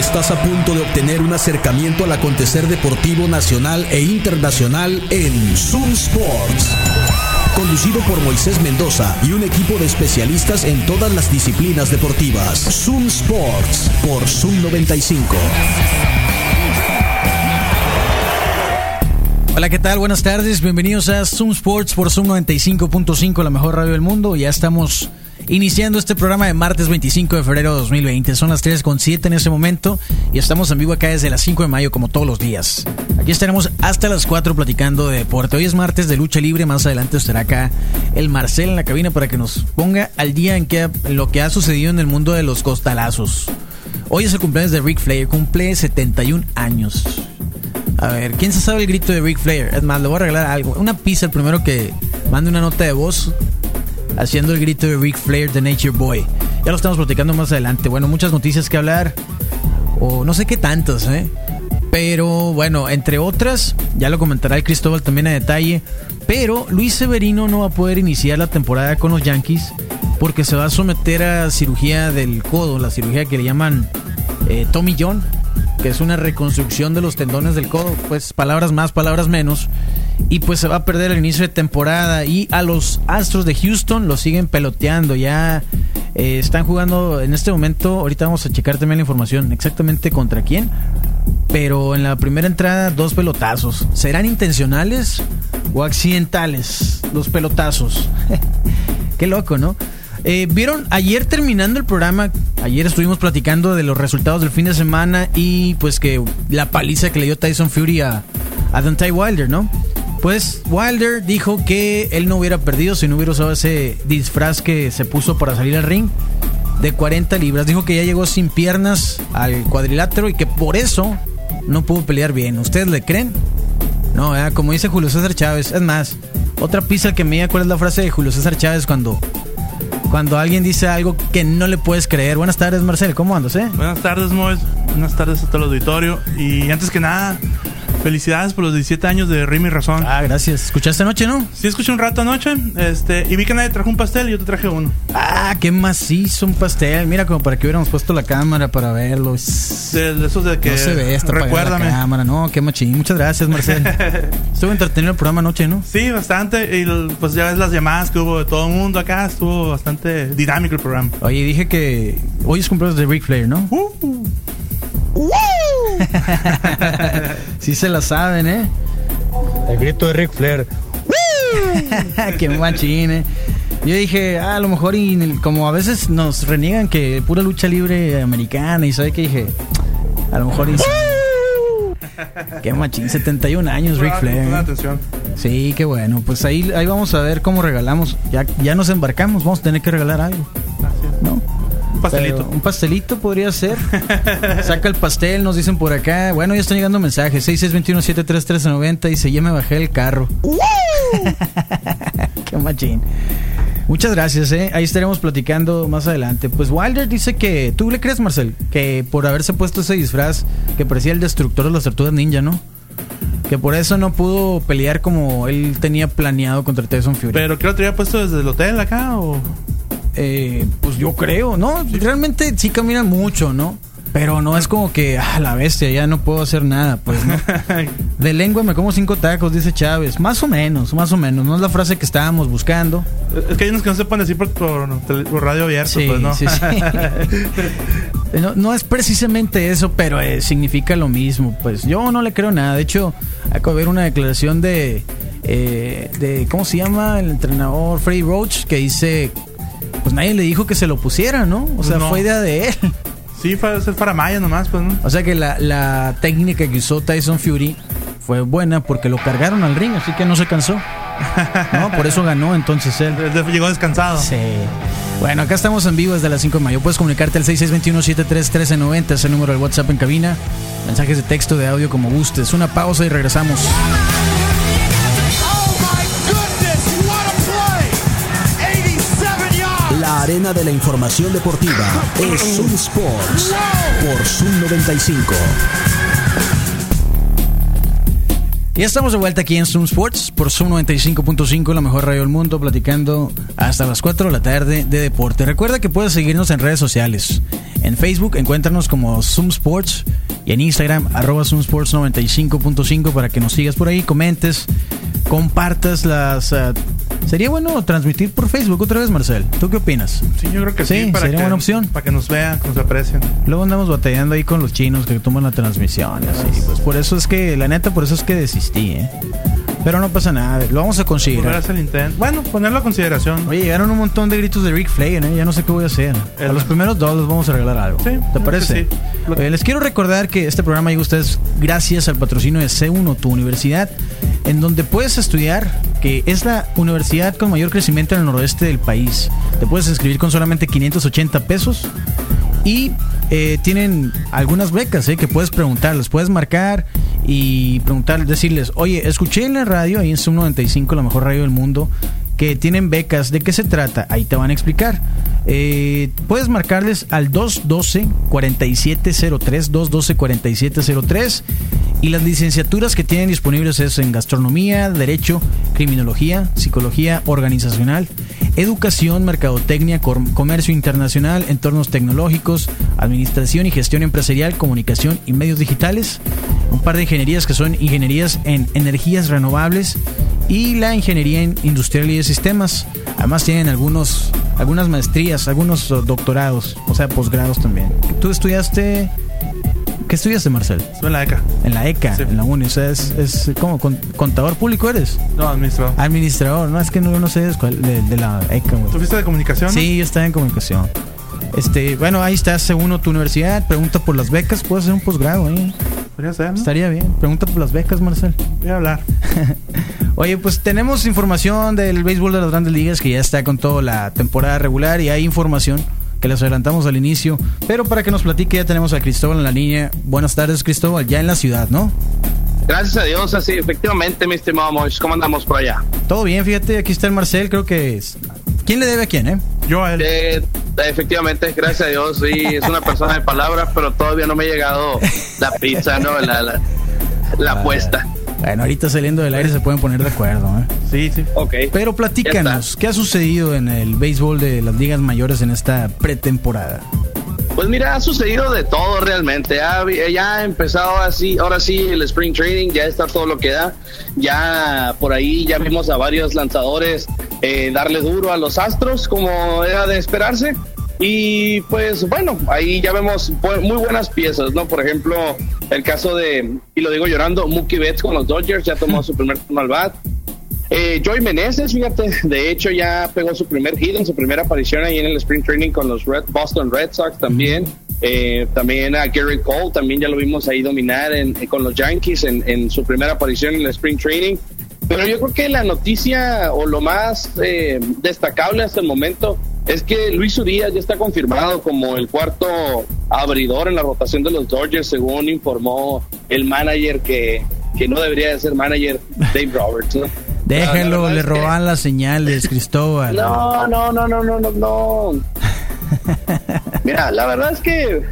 Estás a punto de obtener un acercamiento al acontecer deportivo nacional e internacional en Zoom Sports. Conducido por Moisés Mendoza y un equipo de especialistas en todas las disciplinas deportivas. Zoom Sports por Zoom 95. Hola, ¿qué tal? Buenas tardes. Bienvenidos a Zoom Sports por Zoom 95.5, la mejor radio del mundo. Ya estamos iniciando este programa de martes 25 de febrero de 2020. Son las 3.7 en este momento y estamos en vivo acá desde las 5 de mayo como todos los días. Aquí estaremos hasta las 4 platicando de deporte. Hoy es martes de lucha libre, más adelante estará acá el Marcel en la cabina para que nos ponga al día en, qué, en lo que ha sucedido en el mundo de los costalazos. Hoy es el cumpleaños de Rick Flair, cumple 71 años. A ver, ¿quién se sabe el grito de Rick Flair? Es le voy a regalar algo. Una pizza el primero que mande una nota de voz haciendo el grito de Rick Flair de Nature Boy. Ya lo estamos platicando más adelante. Bueno, muchas noticias que hablar. O no sé qué tantas, ¿eh? Pero bueno, entre otras, ya lo comentará el Cristóbal también a detalle. Pero Luis Severino no va a poder iniciar la temporada con los Yankees porque se va a someter a cirugía del codo, la cirugía que le llaman eh, Tommy John, que es una reconstrucción de los tendones del codo. Pues palabras más, palabras menos y pues se va a perder el inicio de temporada. Y a los Astros de Houston lo siguen peloteando. Ya eh, están jugando en este momento ahorita vamos a checar también la información exactamente contra quién pero en la primera entrada dos pelotazos. Serán intencionales o accidentales los pelotazos qué loco no eh, Vieron, ayer terminando el programa, ayer estuvimos platicando de los resultados del fin de semana y pues que la paliza que le dio Tyson Fury a, a Dante Wilder, ¿no? Pues Wilder dijo que él no hubiera perdido si no hubiera usado ese disfraz que se puso para salir al ring de 40 libras. Dijo que ya llegó sin piernas al cuadrilátero y que por eso no pudo pelear bien. ¿Ustedes le creen? No, como dice Julio César Chávez. Es más, otra pizza que me diga cuál es la frase de Julio César Chávez cuando, cuando alguien dice algo que no le puedes creer. Buenas tardes, Marcel. ¿Cómo andas, eh? Buenas tardes, Moes. Buenas tardes a todo el auditorio. Y antes que nada, Felicidades por los 17 años de Rimi Razón. Ah, gracias. ¿Escuchaste anoche, no? Sí, escuché un rato anoche. Este, y vi que nadie trajo un pastel y yo te traje uno. Ah, qué macizo un pastel. Mira, como para que hubiéramos puesto la cámara para verlo. De, esos de que. No se ve, está Recuérdame. La cámara. No, qué machín. Muchas gracias, Marcel. Estuvo entretenido el programa anoche, ¿no? Sí, bastante. Y pues ya ves las llamadas que hubo de todo el mundo acá. Estuvo bastante dinámico el programa. Oye, dije que hoy es cumpleaños de Ric Flair, ¿no? Uh. sí se la saben, ¿eh? El grito de Ric Flair. Qué machín, ¿eh? Yo dije, ah, a lo mejor, y, como a veces nos reniegan que pura lucha libre americana, y sabe que dije, a lo mejor. Y, qué machín, 71 años, Ric Flair. atención. Sí, qué bueno. Pues ahí, ahí vamos a ver cómo regalamos. Ya, ya nos embarcamos, vamos a tener que regalar algo. ¿No? Un pastelito. un pastelito podría ser. Saca el pastel, nos dicen por acá. Bueno, ya están llegando mensajes. 6621-73390 dice, ya me bajé el carro. Qué machín. Muchas gracias, ¿eh? Ahí estaremos platicando más adelante. Pues Wilder dice que, ¿tú le crees, Marcel? Que por haberse puesto ese disfraz que parecía el destructor de las tortugas ninja, ¿no? Que por eso no pudo pelear como él tenía planeado contra Tyson Fury. ¿Pero qué lo tenía puesto desde el hotel acá o...? Eh, pues yo creo, ¿no? Realmente sí caminan mucho, ¿no? Pero no es como que, ah, la bestia, ya no puedo hacer nada, pues, ¿no? De lengua me como cinco tacos, dice Chávez. Más o menos, más o menos. No es la frase que estábamos buscando. Es que hay unos que no se pueden decir por, radio abierto, pues, ¿no? Sí, sí. no, es precisamente eso, pero eh, significa lo mismo. Pues yo no le creo nada. De hecho, acabo de ver una declaración de, eh, de, ¿cómo se llama? El entrenador Freddy Roach, que dice pues nadie le dijo que se lo pusiera, ¿no? O sea, fue idea de él. Sí, fue ser para Maya nomás, pues, ¿no? O sea que la, la técnica que usó Tyson Fury fue buena porque lo cargaron al ring, así que no se cansó. No, por eso ganó entonces él. Llegó descansado. Sí. Bueno, acá estamos en vivo desde las 5 de mayo. Puedes comunicarte al 6621-731390, es el número del WhatsApp en cabina. Mensajes de texto, de audio como gustes. Una pausa y regresamos. Arena de la información deportiva es Zoom Sports por Zoom 95. Ya estamos de vuelta aquí en Zoom Sports por Zoom 95.5, la mejor radio del mundo, platicando hasta las 4 de la tarde de deporte. Recuerda que puedes seguirnos en redes sociales. En Facebook encuéntranos como Zoom Sports y en Instagram arroba Zoom Sports 95.5 para que nos sigas por ahí, comentes, compartas las... Uh, Sería bueno transmitir por Facebook otra vez, Marcel. ¿Tú qué opinas? Sí, yo creo que sí. sí para sería que, buena opción. Para que nos vean, que nos aprecien. Luego andamos batallando ahí con los chinos que toman la transmisión. Así. Pues por eso es que, la neta, por eso es que desistí, ¿eh? Pero no pasa nada, lo vamos a a considerar. hacer el. Bueno, ponerlo a consideración. Oye, llegaron un montón de gritos de Rick Flair, ¿eh? Ya no sé qué voy a hacer. A El- los primeros dos les vamos a regalar algo. Sí, ¿Te parece? sí. Lo- Oye, les quiero recordar que este programa llega a ustedes gracias al patrocinio de C1, tu universidad, en donde puedes estudiar, que es la universidad con mayor crecimiento en el noroeste del país. Te puedes inscribir con solamente 580 pesos y eh, tienen algunas becas eh, que puedes preguntarles, puedes marcar y preguntar, decirles, oye, escuché en la radio, ahí en Sub 95, la mejor radio del mundo, que tienen becas, ¿de qué se trata? Ahí te van a explicar. Eh, puedes marcarles al 212-4703, 212-4703 y las licenciaturas que tienen disponibles es en gastronomía, derecho, criminología, psicología organizacional, educación, mercadotecnia, comercio internacional, entornos tecnológicos, administración y gestión empresarial, comunicación y medios digitales. Un par de ingenierías que son ingenierías en energías renovables y la ingeniería en industrial y de sistemas. Además tienen algunos algunas maestrías, algunos doctorados, o sea, posgrados también. ¿Tú estudiaste ¿Qué estudiaste, Marcel? Estuve en la ECA. En la ECA, Sí. en la UNI, o sea, es, es como con- contador público eres. No, administrador. Administrador, no, es que no, no sé de, de- la ECA, güey. ¿Tú fuiste de comunicación? Sí, yo estaba en comunicación. Este, bueno, ahí está, según tu universidad, pregunta por las becas, puedes hacer un posgrado ahí. Podría ser, ¿no? Estaría bien. Pregunta por las becas, Marcel. Voy a hablar. Oye, pues tenemos información del béisbol de las grandes ligas que ya está con toda la temporada regular y hay información que les adelantamos al inicio. Pero para que nos platique ya tenemos a Cristóbal en la línea. Buenas tardes, Cristóbal, ya en la ciudad, ¿no? Gracias a Dios, así, efectivamente, mi estimado Mois. ¿Cómo andamos por allá? Todo bien, fíjate, aquí está el Marcel, creo que es... ¿Quién le debe a quién, eh? Yo a él. Eh, efectivamente, gracias a Dios, sí, es una persona de palabras, pero todavía no me ha llegado la pizza, ¿no? La, la, la apuesta. Bueno, ahorita saliendo del aire se pueden poner de acuerdo, ¿eh? Sí, sí. Ok. Pero platícanos, ¿qué ha sucedido en el béisbol de las ligas mayores en esta pretemporada? Pues mira, ha sucedido de todo realmente. Ha, ya ha empezado así, ahora sí el spring training, ya está todo lo que da. Ya por ahí ya vimos a varios lanzadores eh, darle duro a los Astros como era de esperarse. Y pues bueno, ahí ya vemos muy buenas piezas, ¿no? Por ejemplo, el caso de, y lo digo llorando, Mookie Betts con los Dodgers ya tomó su primer turno al bat. Eh, Joey Meneses, fíjate, de hecho ya pegó su primer hit en su primera aparición ahí en el Spring Training con los Red, Boston Red Sox también. Eh, también a Gary Cole, también ya lo vimos ahí dominar en- con los Yankees en, en su primera aparición en el Spring Training. Pero yo creo que la noticia o lo más eh, destacable hasta el momento es que Luis Urias ya está confirmado como el cuarto abridor en la rotación de los Dodgers, según informó el manager que, que no debería de ser manager, Dave Roberts. ¿no? Déjalo, verdad le que- roban las señales, Cristóbal. No, no, no, no, no, no, no. Mira, la verdad es que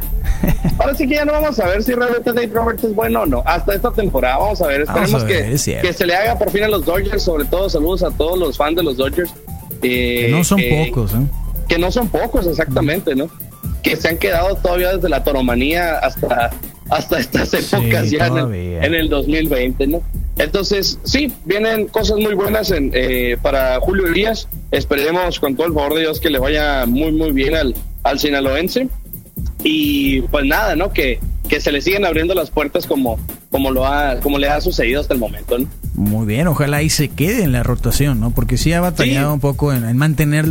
ahora sí que ya no vamos a ver si realmente Dave Roberts es bueno o no. Hasta esta temporada vamos a ver. Esperemos a ver, que, es que se le haga por fin a los Dodgers. Sobre todo, saludos a todos los fans de los Dodgers. Eh, Que no son pocos, ¿eh? Que no son pocos, exactamente, ¿no? Que se han quedado todavía desde la toromanía hasta, hasta estas épocas ya en en el 2020, ¿no? Entonces, sí, vienen cosas muy buenas en, eh, para Julio Elías. Esperemos con todo el favor de Dios que le vaya muy, muy bien al, al sinaloense. Y pues nada, ¿no? Que, que se le siguen abriendo las puertas como, como, lo ha, como le ha sucedido hasta el momento, ¿no? Muy bien, ojalá ahí se quede en la rotación, ¿no? Porque sí ha batallado Sí. un poco en, en mantener,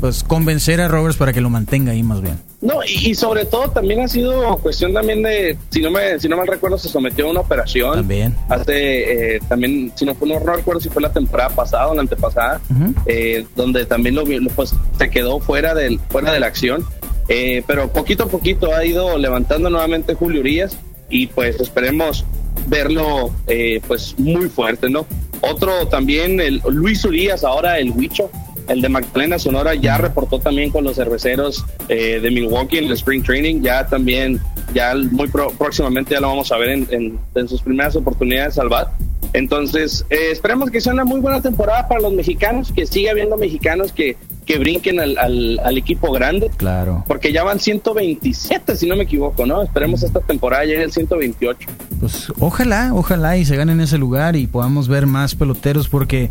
pues convencer a Roberts para que lo mantenga ahí más bien. No, y, y sobre todo también ha sido cuestión también de, si no me, si no mal recuerdo, se sometió a una operación. También. Hace, eh, también, si no, fue- no, no recuerdo si fue la temporada pasada o la antepasada, eh, donde también lo, pues, se quedó fuera, del, fuera de la acción. Eh, pero poquito a poquito ha ido levantando nuevamente Julio Urias y pues esperemos verlo eh, pues muy fuerte, ¿no? Otro también, el Luis Urias, ahora el Huicho, el de Magdalena Sonora, ya reportó también con los cerveceros eh, de Milwaukee en el Spring Training, ya también, ya muy próximamente ya lo vamos a ver en, en- en sus primeras oportunidades al bat. Entonces, eh, esperemos que sea una muy buena temporada para los mexicanos, que siga habiendo mexicanos que, que brinquen al, al, equipo grande. Claro. Porque ya van 127, si no me equivoco, ¿no? Esperemos esta temporada llegue el 128. Pues ojalá, ojalá y se ganen ese lugar y podamos ver más peloteros porque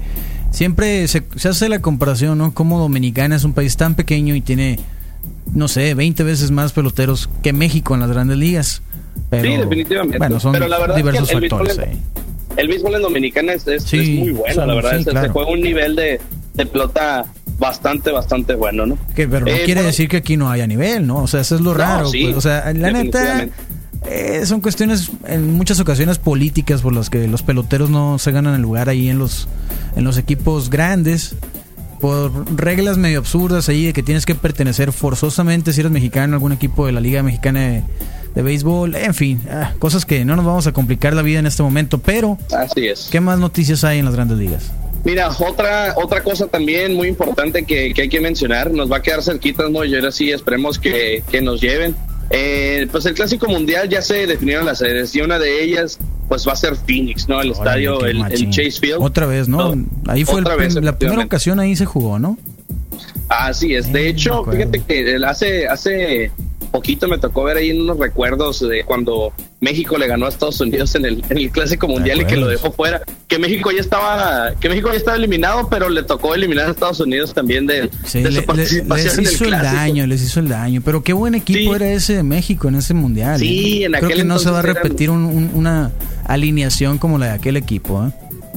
siempre se, se hace la comparación, ¿no? Como Dominicana es un país tan pequeño y tiene, no sé, 20 veces más peloteros que México en las grandes ligas. sí, definitivamente. Bueno, son diversos factores. El béisbol en Dominicana es, muy bueno, la verdad. se juega un nivel de, pelota bastante, bastante bueno, ¿no? Que, pero no eh, quiere decir que aquí no haya nivel, ¿no? O sea, eso es lo raro. Pues, o sea, la neta, eh, son cuestiones en muchas ocasiones políticas por las que los peloteros no se ganan el lugar ahí en los, en los equipos grandes. Por reglas medio absurdas ahí de que tienes que pertenecer forzosamente si eres mexicano a algún equipo de la Liga Mexicana de, de béisbol, en fin, ah, cosas que no nos vamos a complicar la vida en este momento, pero así es. ¿Qué más noticias hay en las grandes ligas? Mira, otra otra cosa también muy importante que, hay que mencionar, nos va a quedar cerquitas, ¿no? Y ahora sí esperemos que, nos lleven. Eh, pues el Clásico Mundial ya se definieron las sedes y una de ellas pues va a ser Phoenix, ¿no? El estadio, el, Chase Field. Otra vez, ¿no? ahí fue la primera ocasión ahí se jugó, ¿no? Así es. De hecho, fíjate que hace hace poquito me tocó ver ahí unos recuerdos de cuando México le ganó a Estados Unidos en el, en el Clásico Mundial y que lo dejó fuera. Que México ya estaba, que México ya estaba eliminado, pero le tocó eliminar a Estados Unidos también de, su participación les hizo el, daño, les hizo el daño. Pero qué buen equipo era ese de México en ese mundial. Sí, ¿eh? en Creo que no se va a repetir una alineación como la de aquel equipo. ¿eh?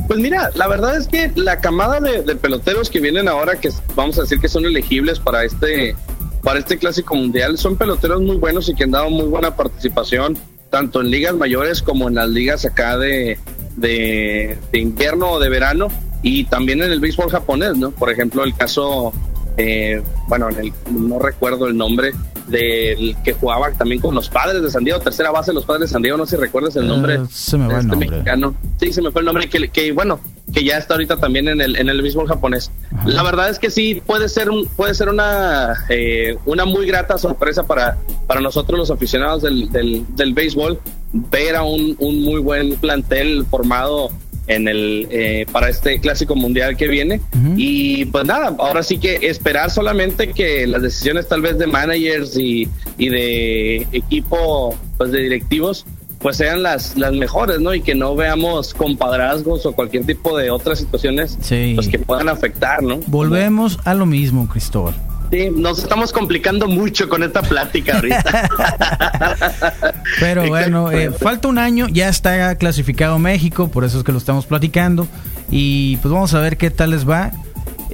Pues mira, la verdad es que la camada de, de, peloteros que vienen ahora, que vamos a decir que son elegibles para este para este clásico mundial. Son peloteros muy buenos y que han dado muy buena participación, tanto en ligas mayores como en las ligas acá de, de, invierno o de verano, y también en el béisbol japonés, ¿no? Por ejemplo, el caso, eh, bueno, no recuerdo el nombre, del que jugaba también con los padres de San Diego, tercera base de los padres de San Diego, no sé si recuerdas el nombre. Uh, se me va el este nombre. Mexicano. Sí, se me fue el nombre, que, que bueno, que ya está ahorita también en el, en el béisbol japonés. La verdad es que sí, puede ser, un, puede ser una, eh, una muy grata sorpresa para, para nosotros los aficionados del, del, del béisbol ver a un, un muy buen plantel formado en el eh, para este clásico mundial que viene. Y pues nada ahora sí que esperar solamente que las decisiones tal vez de managers y, y de equipo pues de directivos pues sean las las mejores no y que no veamos compadrazgos o cualquier tipo de otras situaciones pues que puedan afectar no volvemos a lo mismo Cristóbal Sí, nos estamos complicando mucho con esta plática ahorita. Pero bueno, eh, falta un año, ya está clasificado México, por eso es que lo estamos platicando. Y pues vamos a ver qué tal les va.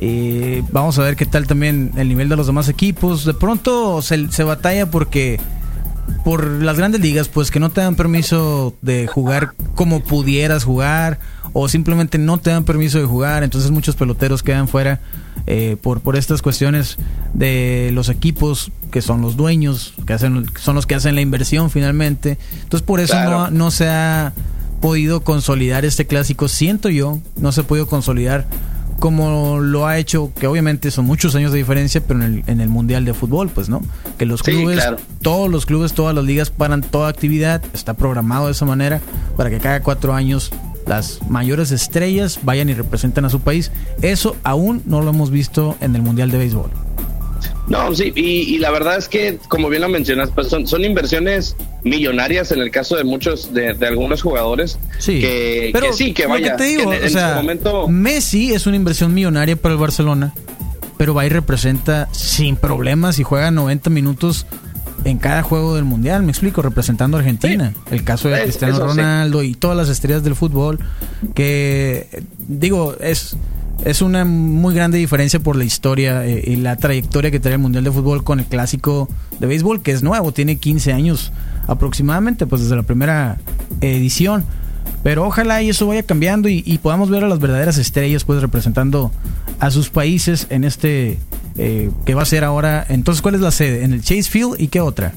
Eh, vamos a ver qué tal también el nivel de los demás equipos. De pronto se, se batalla porque por las grandes ligas, pues que no te dan permiso de jugar como pudieras jugar o simplemente no te dan permiso de jugar, entonces muchos peloteros quedan fuera eh, por, por estas cuestiones de los equipos que son los dueños, que hacen, son los que hacen la inversión finalmente. Entonces por eso no, no se ha podido consolidar este clásico, siento yo, no se ha podido consolidar como lo ha hecho, que obviamente son muchos años de diferencia, pero en el, en el Mundial de Fútbol, pues, ¿no? Que los clubes, todos los clubes, todas las ligas paran toda actividad, está programado de esa manera para que cada cuatro años las mayores estrellas vayan y representen a su país. Eso aún no lo hemos visto en el Mundial de Béisbol. No, sí, y, la verdad es que, como bien lo mencionas, pues son, son inversiones millonarias en el caso de muchos, de, algunos jugadores. Sí, que, pero sí, que vaya. te digo, en, o sea, momento... Messi es una inversión millonaria para el Barcelona, pero va y representa sin problemas y juega 90 minutos en cada juego del mundial, me explico, representando a Argentina. El caso de Cristiano Ronaldo y todas las estrellas del fútbol, que digo, es, es una muy grande diferencia por la historia eh, y la trayectoria que trae el Mundial de Fútbol con el clásico de béisbol, que es nuevo, tiene 15 años aproximadamente, pues desde la primera edición. Pero ojalá y eso vaya cambiando y, y podamos ver a las verdaderas estrellas pues representando a sus países en este eh, que va a ser ahora. Entonces, ¿cuál es la sede? ¿En el Chase Field y qué otra?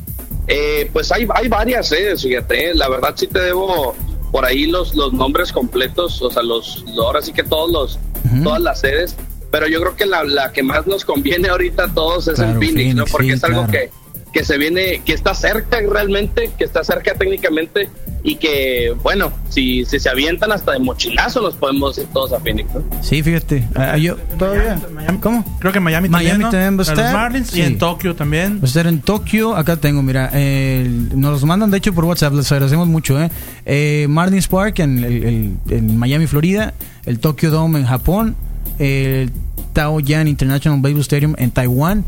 Eh, pues hay, hay varias sedes, fíjate. La verdad sí te debo por ahí los, los nombres completos, o sea, los, ahora sí que todos los, todas las sedes. Pero yo creo que la, la, que más nos conviene ahorita a todos es el Phoenix, ¿no? Porque es algo que, que se viene, que está cerca realmente, que está cerca técnicamente y que, bueno, si, si se avientan hasta de mochilazo, nos podemos ir todos a Phoenix. ¿no? Sí, fíjate. Ah, yo todavía. ¿Cómo? Creo que Miami, Miami también. ¿no? también va a A estar. Los Marlins Sí. y en Tokio también. Va a estar en Tokio. Acá tengo, mira. eh, nos los mandan de hecho por WhatsApp. Les agradecemos mucho. Eh. Eh, Marlins Park en, el- el- en Miami, Florida. El Tokyo Dome en Japón. El Taoyuan International Baseball Stadium en Taiwán.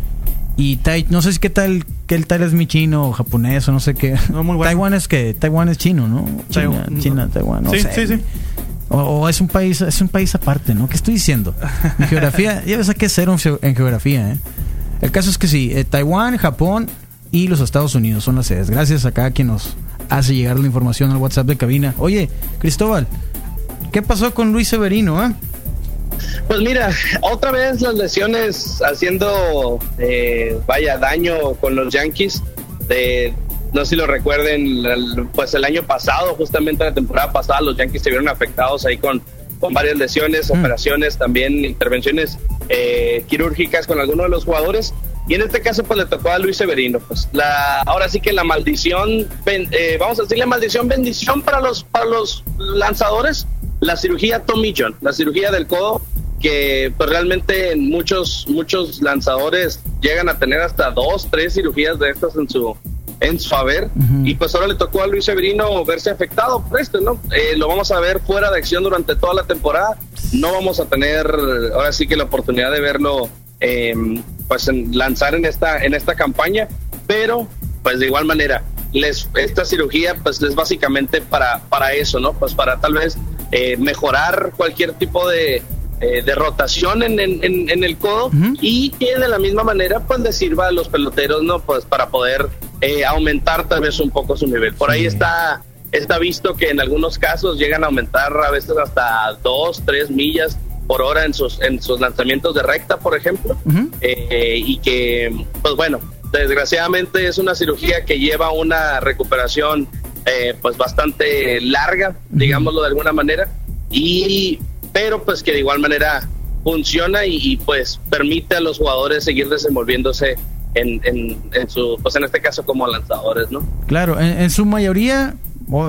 Y Tai- no sé si qué tal, qué tal es mi chino o japonés o no sé qué. No, muy bueno. Taiwán es que Taiwán es chino, ¿no? China, Taiwán, China, no. Taiwán. No Sí, sé. sí, sí. O, o es un país, es un país aparte, ¿no? ¿Qué estoy diciendo? Mi geografía, ya ves a qué geo- en geografía, ¿eh? El caso es que sí, eh, Taiwán, Japón y los Estados Unidos son las sedes. Gracias a cada quien nos hace llegar la información al WhatsApp de cabina. Oye, Cristóbal, ¿qué pasó con Luis Severino, eh? Pues mira, otra vez las lesiones haciendo, eh, vaya, daño con los Yankees. De, no sé si lo recuerden, pues el año pasado, justamente la temporada pasada, los Yankees se vieron afectados ahí con, con varias lesiones, Mm. operaciones, también intervenciones eh, quirúrgicas con algunos de los jugadores. Y en este caso, pues le tocó a Luis Severino. Pues la, ahora sí que la maldición, ben- eh, vamos a decirle maldición, bendición para los, para los lanzadores, la cirugía Tommy John, la cirugía del codo, que pues realmente muchos, muchos lanzadores llegan a tener hasta dos, tres cirugías de estas en su, en su haber. Y pues ahora le tocó a Luis Severino verse afectado por esto, ¿no? Eh, lo vamos a ver fuera de acción durante toda la temporada. No vamos a tener ahora sí que la oportunidad de verlo eh, pues en- lanzar en esta, en esta campaña, pero pues de igual manera, les, esta cirugía pues es básicamente para, para eso, ¿no? Pues para tal vez eh, mejorar cualquier tipo de, eh, de rotación en, en- en- el codo y que de la misma manera pues le sirva a los peloteros, ¿no? Pues para poder eh, aumentar tal vez un poco su nivel. Por ahí está, está visto que en algunos casos llegan a aumentar a veces hasta dos, tres millas por hora en sus, en sus lanzamientos de recta, por ejemplo. Eh, y que, pues bueno, desgraciadamente es una cirugía que lleva una recuperación eh, pues bastante larga, digámoslo de alguna manera, y pero pues que de igual manera funciona y, y, pues permite a los jugadores seguir desenvolviéndose en, en, en su, pues en este caso como lanzadores, ¿no? Claro, en, en su mayoría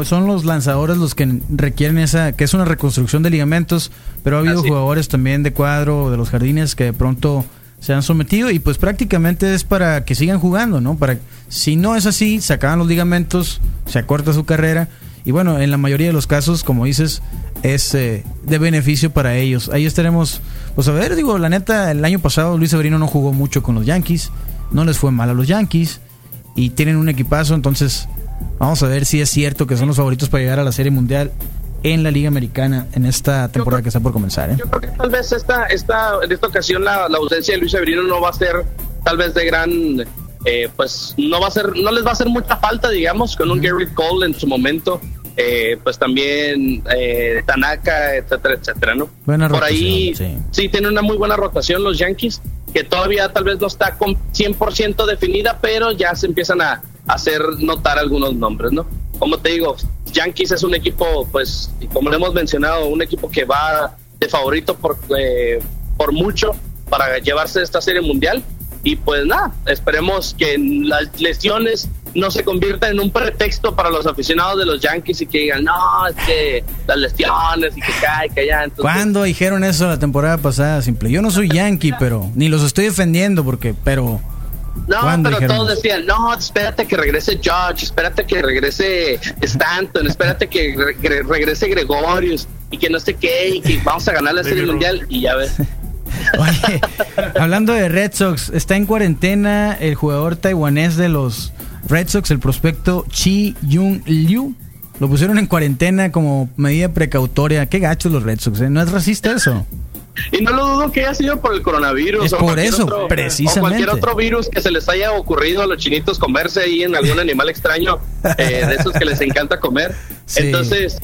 son los lanzadores los que requieren esa, que es una reconstrucción de ligamentos, pero ha habido Así. jugadores también de cuadro de los jardines que de pronto se han sometido y pues prácticamente es para que sigan jugando, ¿no? Para si no es así, se acaban los ligamentos, se acorta su carrera y bueno, en la mayoría de los casos, como dices, es eh, de beneficio para ellos. Ahí estaremos, pues a ver, digo, la neta, el año pasado Luis Severino no jugó mucho con los Yankees, no les fue mal a los Yankees y tienen un equipazo, entonces vamos a ver si es cierto que son los favoritos para llegar a la Serie Mundial en la Liga Americana en esta temporada que está por comenzar. ¿eh? Yo creo que tal vez esta, esta, en esta ocasión la, la ausencia de Luis Severino no va a ser tal vez de gran, eh, pues no va a ser, no les va a hacer mucha falta, digamos, con un Garrett Cole en su momento, eh, pues también eh, Tanaka, etcétera, etcétera, ¿no? Buena Por ahí rotación, sí. sí. tiene una muy buena rotación los Yankees, que todavía tal vez no está con 100% definida, pero ya se empiezan a hacer notar algunos nombres, ¿no? Como te digo, Yankees es un equipo, pues, como hemos mencionado, un equipo que va de favorito por, eh, por mucho para llevarse esta serie mundial. Y pues nada, esperemos que las lesiones no se conviertan en un pretexto para los aficionados de los Yankees y que digan, no, es que las lesiones y que cae, que allá. ¿Cuándo dijeron eso la temporada pasada? Simple. Yo no soy Yankee, pero ni los estoy defendiendo porque, pero No, ¿Cuándo pero dijeron todos decían, no, espérate que regrese Judge, espérate que regrese Stanton, espérate que re- re- regrese Gregorius y que no sé qué, y que vamos a ganar la Serie. Mundial y ya ves. Oye, hablando de Red Sox, está en cuarentena el jugador taiwanés de los Red Sox, el prospecto Chi Jung Liu. Lo pusieron en cuarentena como medida precautoria. Qué gachos los Red Sox, ¿eh? ¿No es racista eso? Y no lo dudo que haya sido por el coronavirus. Es o por cualquier eso, otro- precisamente. O cualquier otro virus que se les haya ocurrido a los chinitos comerse ahí en algún animal extraño eh, de esos que les encanta comer. Sí. Entonces,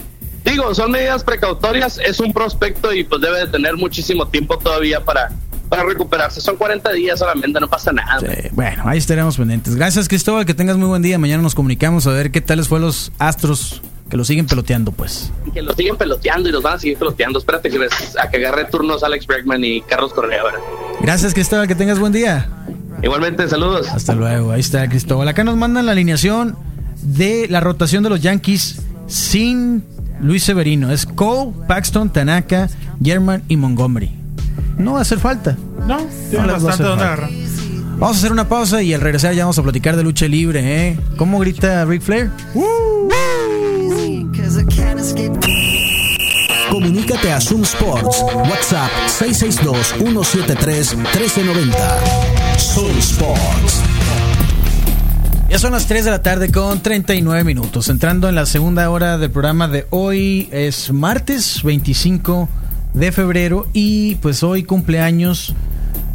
digo, son medidas precautorias, es un prospecto y pues debe de tener muchísimo tiempo todavía para, para recuperarse. Son 40 días solamente, no pasa nada. Sí, bueno, ahí estaremos pendientes. Gracias, Cristóbal. Que tengas muy buen día. Mañana nos comunicamos a ver qué tal les fue los Astros que lo siguen peloteando, pues. Y que lo siguen peloteando y los van a seguir peloteando. Espérate que les- a que agarre turnos Alex Bregman y Carlos Correa. ¿verdad? Gracias, Cristóbal. Que tengas buen día. Igualmente, saludos. Hasta luego, ahí está Cristóbal. Acá nos mandan la alineación de la rotación de los Yankees. sin Luis Severino. Es Cole, Paxton, Tanaka, German y Montgomery. No va a hacer falta. No, tiene a bastante donde agarrar. Vamos a hacer una pausa y al regresar ya vamos a platicar de lucha libre, ¿eh? ¿Cómo grita Ric Flair? Comunícate a Zoom Sports. WhatsApp 662-173-1390. Zoom Sports. Ya son las 3 de la tarde con 39 minutos. Entrando en la segunda hora del programa de hoy. Es martes 25 de febrero y pues hoy cumpleaños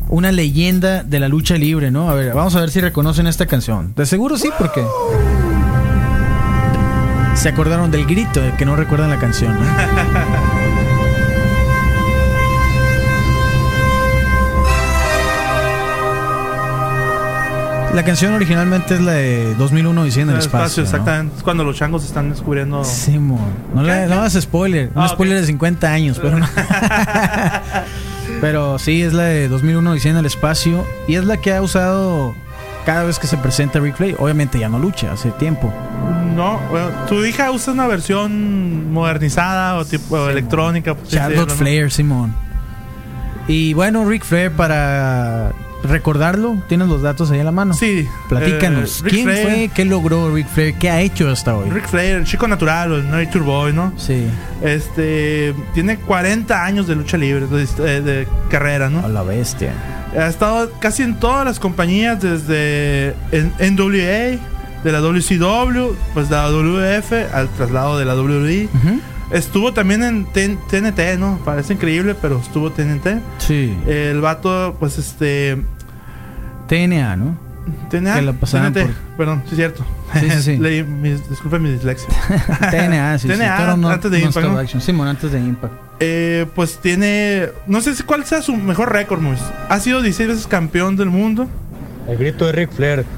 una leyenda de la lucha libre, ¿no? A ver, vamos a ver si reconocen esta canción. De seguro sí, porque se acordaron del grito, de que no recuerdan la canción. ¿no? La canción originalmente es la de 2001 diciendo En el el espacio. espacio, ¿no? exactamente. Es cuando los changos están descubriendo. Simón. No le hagas spoiler. Un Ah, spoiler de 50 años, pero no. pero sí, es la de 2001 Odisea en el espacio. Y es la que ha usado cada vez que se presenta Ric Flair. Obviamente ya no lucha, hace tiempo. No, bueno, tu hija usa una versión modernizada o tipo electrónica. Charlotte. Flair, Simón. Y bueno, Ric Flair, para recordarlo, tienes los datos ahí a la mano. Sí. Platícanos. eh, ¿Quién Flair- fue? ¿Qué logró Ric Flair? ¿Qué ha hecho hasta hoy? Ric Flair, el chico natural, el Nature Boy, ¿no? Sí. Este tiene 40 años de lucha libre, de, carrera, ¿no? A la bestia. Ha estado casi en todas las compañías, desde en, NWA, de la WCW, pues de la WF, al traslado de la WWE. Estuvo también en TN TNT, ¿no? Parece increíble, pero estuvo TNT. Sí. El vato, pues este. TNA, ¿no? TNA. Que la pasaban TNT, por- Perdón, sí es cierto. Sí, sí, sí. Leí mis- disculpen mi dislexia. TNA, sí, sí. TNA, no- antes de no Impact. Simón, antes de Impact. Eh, pues tiene. No sé cuál sea su mejor récord, Mois. Ha sido 16 veces campeón del mundo. El grito de Ric Flair.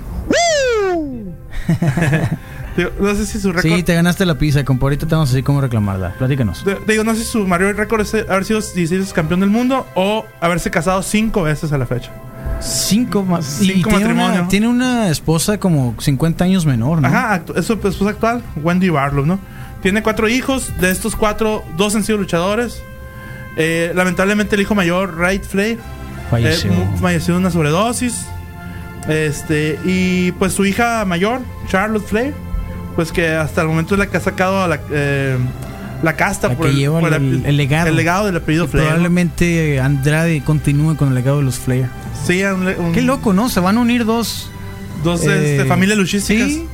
Digo, no sé si su récord. Sí, te ganaste la pizza, compa. Ahorita te vamos a decir cómo reclamarla. Platícanos. de- Digo, no sé si su mayor récord es haber sido 16 veces campeón del mundo o haberse casado 5 veces a la fecha. Cinco más. Cinco tiene una, tiene una esposa como 50 años menor, ¿no? Ajá, es su esposa actual, Wendy Barlow, ¿no? Tiene cuatro hijos, de estos cuatro, dos han sido luchadores. Eh, lamentablemente el hijo mayor, Wright Flair, Falleció. eh, falleció de una sobredosis. Este, y pues su hija mayor, Charlotte Flair, pues que hasta el momento es la que ha sacado a la, eh, la casta La por, que lleva por el- el legado. el legado del apellido Flair. Probablemente Andrade continúe con el legado de los Flair. Sí, un- un- Qué loco, ¿no? Se van a unir dos. Dos eh, este, familias luchísticas. Sí.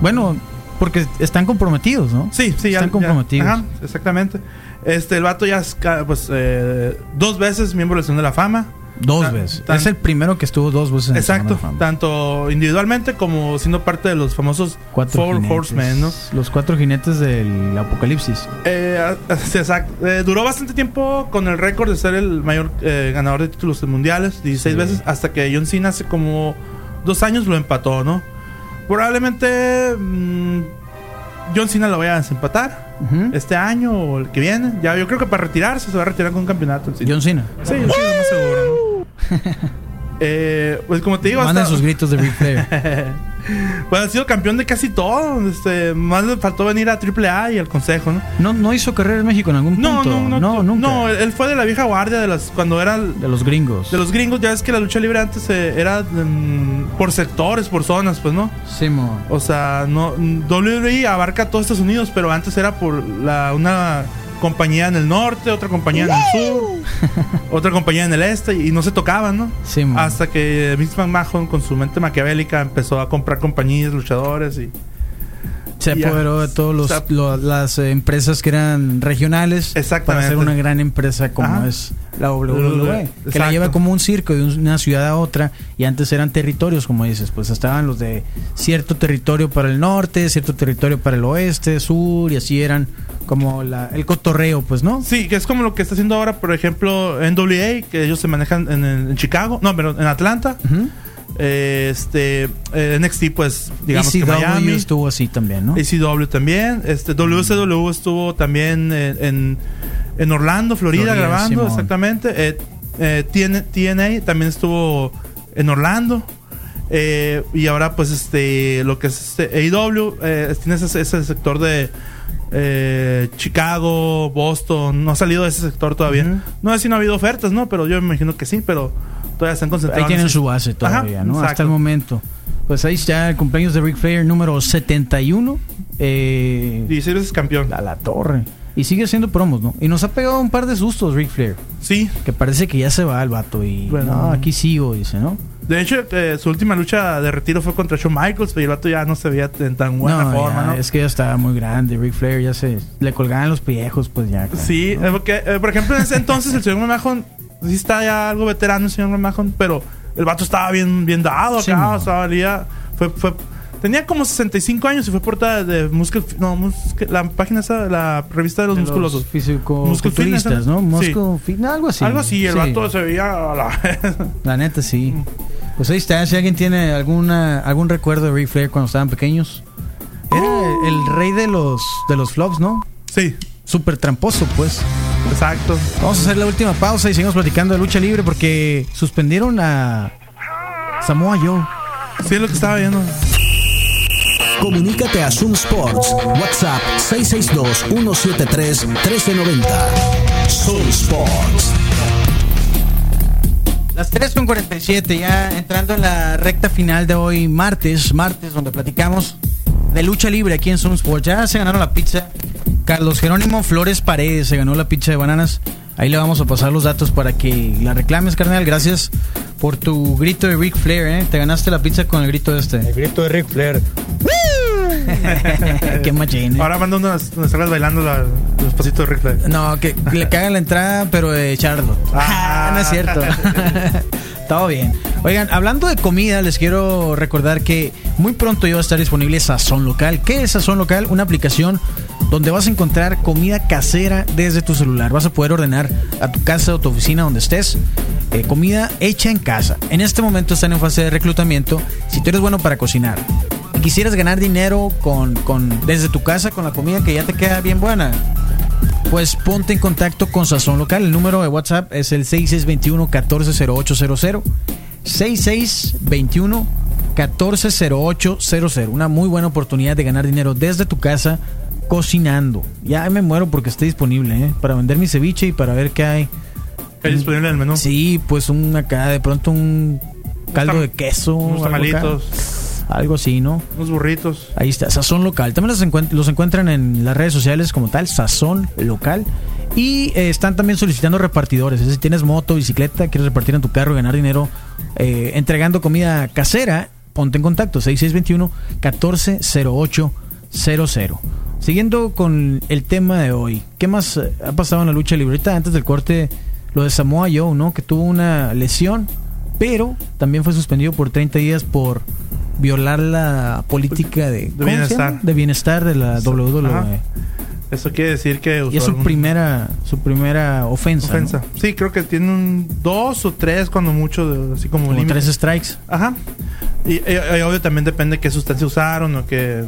Bueno, porque están comprometidos, ¿no? Sí, sí, ya. Están ya. comprometidos. Ajá, exactamente. Este, el vato ya es, pues, eh, dos veces miembro del Salón de la Fama. Dos veces. tan- es el primero que estuvo dos veces en Exacto, la Fama. tanto individualmente como siendo parte de los famosos Cuatro Four jinetes. Horsemen, ¿no? Los cuatro jinetes del apocalipsis. Eh, exacto. Eh, duró bastante tiempo con el récord de ser el mayor eh, ganador de títulos mundiales, 16 Sí. veces, hasta que John Cena hace como dos años lo empató, ¿no? Probablemente mm, John Cena lo vaya a desempatar este año o el que viene. Ya, yo creo que para retirarse se va a retirar con un campeonato. John Cena. sí, John Cena, más seguro, ¿no? Eh, pues como te digo, hasta- sus gritos de Flair. pues ha sido campeón de casi todo. Este, más le faltó venir a AAA y al Consejo, ¿no? No, no hizo carrera en México en algún No, punto. no, no, nunca. No, él fue de la vieja guardia de las cuando era de los gringos. de los gringos. Ya ves que la lucha libre antes eh, era por sectores, por zonas, pues no. Simón. O sea, no WWE abarca todo Estados Unidos, pero antes era por la una compañía en el norte, otra compañía en el sur, otra compañía en el este y no se tocaban, ¿no? Simón. Hasta que Vince McMahon con su mente maquiavélica empezó a comprar compañías, luchadores y Se apoderó de todas las empresas que eran regionales para hacer una gran empresa como Ajá. es la WWE, que la Exacto. lleva como un circo de un- una ciudad a otra y antes eran territorios, como dices, pues estaban los de cierto territorio para el norte, cierto territorio para el oeste, sur y así eran como la, el cotorreo, pues, ¿no? Sí, que es como lo que está haciendo ahora, por ejemplo, NWA, que ellos se manejan en, en Chicago, no, pero en Atlanta. Ujú. Eh, este eh, NXT, pues, digamos que ECW Miami. estuvo así también, ¿no? ACW también. Este, WCW estuvo también en, en, en Orlando, Florida, Florida, grabando, Simón. exactamente. Eh, eh, TN TNA también estuvo en Orlando. Eh, y ahora, pues, este, lo que es este AEW, eh, tiene ese, ese sector de eh, Chicago, Boston, no ha salido de ese sector todavía. No sé si no ha habido ofertas, ¿no? Pero yo me imagino que sí, pero todavía están concentrados. Ahí tienen su base todavía, Ajá, ¿no? Hasta el momento. Pues ahí está el cumpleaños de Ric Flair número 71. Eh, 16 veces campeón. a la torre. Y sigue haciendo promos, ¿no? Y nos ha pegado un par de sustos Ric Flair. Sí. Que parece que ya se va el vato y... Bueno. no, aquí sigo, dice, ¿no? De hecho, eh, su última lucha de retiro fue contra Shawn Michaels, pero el vato ya no se veía en tan buena no, forma, ya, ¿no? Es que ya estaba muy grande. Ric Flair ya se... Le colgaban los pellejos, pues ya. claro, Sí, ¿no? eh, porque, eh, por ejemplo, en ese entonces el señor McMahon sí está ya algo veterano, el señor McMahon, pero el vato estaba bien, bien dado Sí, acá, no. o sea, valía, fue, fue, tenía como 65 años y fue portada de Muscle, no, Muscle- la página esa, la revista de los De musculosos. físico- Muscle Fitness, culturistas, ¿no? Sí. Muscle no, algo así. Algo así, el Sí. vato se veía a la La neta, sí. Mm. Pues ahí está. Si alguien tiene alguna algún recuerdo de Ric Flair cuando estaban pequeños. Era el rey de los, de los flops, ¿no? Sí, Súper tramposo, pues. exacto. Vamos a hacer la última pausa y seguimos platicando de lucha libre porque suspendieron a Samoa Joe. Sí, es lo que estaba viendo. Comunícate a Zoom Sports. WhatsApp 662-173-1390. Zoom Sports. Las 3 con 47, ya entrando en la recta final de hoy, martes, martes, donde platicamos de lucha libre aquí en Zoom Sports. Ya se ganaron la pizza. Carlos Jerónimo Flores Paredes se ganó la pizza de bananas. Ahí le vamos a pasar los datos para que la reclames, carnal. Gracias por tu grito de Ric Flair, ¿eh? Te ganaste la pizza con el grito El este. grito de Ric Flair. Qué machín, ¿eh? Ahora manda unas, unas salas bailando la- los pasitos de Ric Flair. No, que le cagan la entrada, pero de Charlotte. Ah. no es cierto. Todo bien. Oigan, hablando de comida, les quiero recordar que muy pronto ya va a estar disponible Sazón Local. ¿Qué es Sazón Local? Una aplicación donde vas a encontrar comida casera desde tu celular. Vas a poder ordenar a tu casa o tu oficina donde estés. eh, comida hecha en casa. En este momento están en fase de reclutamiento. Si tú eres bueno para cocinar y quisieras ganar dinero con, con, desde tu casa con la comida que ya te queda bien buena, pues ponte en contacto con Sazón Local. El número de WhatsApp es el 6621-140800. 6621-140800. Una muy buena oportunidad de ganar dinero desde tu casa cocinando. Ya me muero porque esté disponible ¿eh? para vender mi ceviche y para ver qué hay. Hay disponible en el menú. Sí, pues un acá, de pronto un caldo de queso. unos acá. tamalitos. Algo así, ¿no? Unos burritos. Ahí está, Sazón Local. También los, encuent- los encuentran en las redes sociales como tal, Sazón Local. Y eh, están también solicitando repartidores. Si tienes moto, bicicleta, quieres repartir en tu carro y ganar dinero eh, entregando comida casera, ponte en contacto. 6621-140800. Siguiendo con el tema de hoy. ¿Qué más eh, ha pasado en la lucha libre? Ahorita antes del corte, lo de Samoa Joe, ¿no? Que tuvo una lesión, pero también fue suspendido por 30 días por violar la política de, ¿cómo se bienestar. de bienestar de la WWE. Ajá. Eso quiere decir que usó Y es su algún- primera su primera ofensa. ¿no? ofensa. Sí, creo que tiene un dos o tres cuando mucho, así como, Como tres strikes. Ajá. Y, y- y obvio también depende qué sustancia usaron o que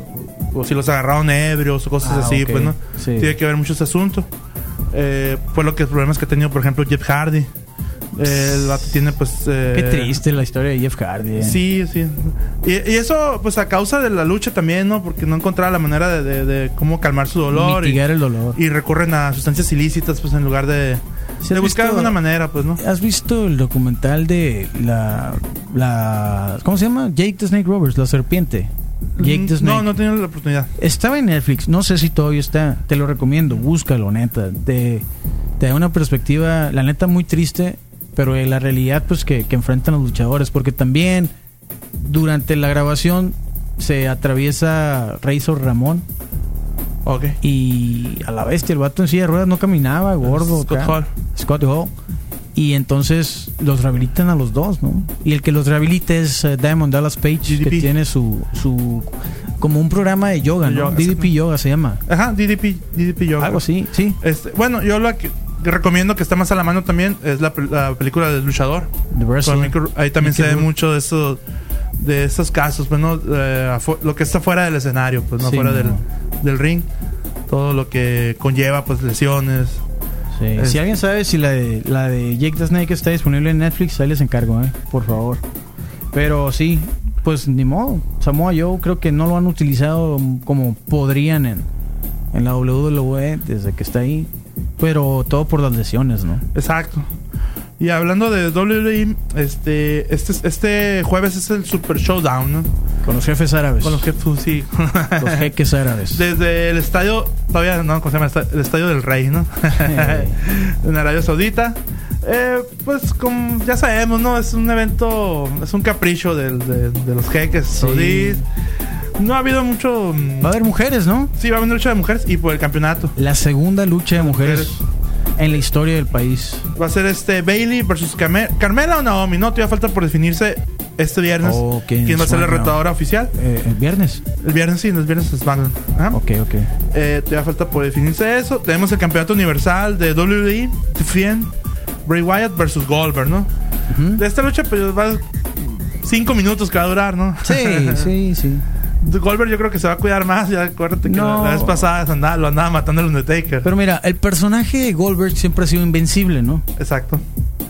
o si los agarraron ebrios o cosas Ah, así, ok. pues no. Sí. Tiene que ver mucho ese asunto. Eh, fue lo que problemas que ha tenido, por ejemplo, Jeff Hardy. Eh, el vato tiene pues eh, Qué triste la historia de Jeff Hardy. eh. Sí, sí. Y, y eso, pues a causa de la lucha también, ¿no? Porque no encontraba la manera de, de- de cómo calmar su dolor. Mitigar y, el dolor. y recurren a sustancias ilícitas, pues en lugar de, ¿Sí de buscar alguna manera, pues, ¿no? ¿Has visto el documental de la, la ¿cómo se llama? Jake the Snake Roberts, la serpiente. Jake the Mm, Snake. No, no tenido la oportunidad. Estaba en Netflix, no sé si todavía está. Te lo recomiendo, búscalo, neta. Te, te da una perspectiva, la neta, muy triste, pero de la realidad pues que, que enfrentan los luchadores. Porque también durante la grabación se atraviesa Razor Ramón Ok. y a la bestia, el vato en silla de ruedas no caminaba, gordo. Scott acá. Hall. Scott Hall. Y entonces los rehabilitan a los dos, ¿no? Y el que los rehabilita es eh, Diamond Dallas Page, que tiene su, su. como un programa de yoga, De ¿no? yoga, DDP. Yoga se llama. Ajá, DDP, DDP Yoga. Algo así, sí. Este, bueno, yo lo recomiendo que está más a la mano también es la, pel- la película del luchador. Ahí también Mickey se ve Rourke. mucho de eso, de esos casos, pues, ¿no? Eh, lo que está fuera del escenario, pues, no Sí, fuera no. Del, del ring. Todo lo que conlleva, pues, lesiones. Sí. Es- Si alguien sabe si la de, la de Jake the Snake está disponible en Netflix, ahí les encargo, ¿eh? Por favor. Pero sí, pues ni modo. Samoa Joe creo que no lo han utilizado como podrían en, en la WWE desde que está ahí. Pero todo por las lesiones, ¿no? Exacto. Y hablando de WWE, este, este, este jueves es el Super Showdown, ¿no? Con los jefes árabes. Con los jefes, sí. Los jeques árabes. Desde el estadio, todavía no, ¿cómo se llama? El estadio del Rey, ¿no? en Arabia Saudita. Eh, pues como ya sabemos, ¿no? Es un evento, es un capricho de, de los jeques saudíes. No ha habido mucho... mm, Va a haber mujeres, ¿no? Sí, va a haber lucha de mujeres y por el campeonato. La segunda lucha de mujeres en la historia del país. Va a ser este Bailey versus Carme- Carmela o Naomi, ¿no? Todavía falta por definirse este viernes Oh, ¿quién va a ser la retadora oficial. Eh, ¿El viernes? El viernes sí, el viernes es SmackDown. Ajá. Ok, ok. Eh, todavía falta por definirse eso. Tenemos el campeonato universal de WWE, Fiend, Bray Wyatt versus Goldberg, ¿no? De esta lucha, pues va cinco minutos que va a durar, ¿no? Sí, sí, sí. Goldberg yo creo que se va a cuidar más. Ya acuérdate que No. la, la vez pasada andaba- lo andaba matando el Undertaker. Pero mira, el personaje de Goldberg siempre ha sido invencible, ¿no? Exacto.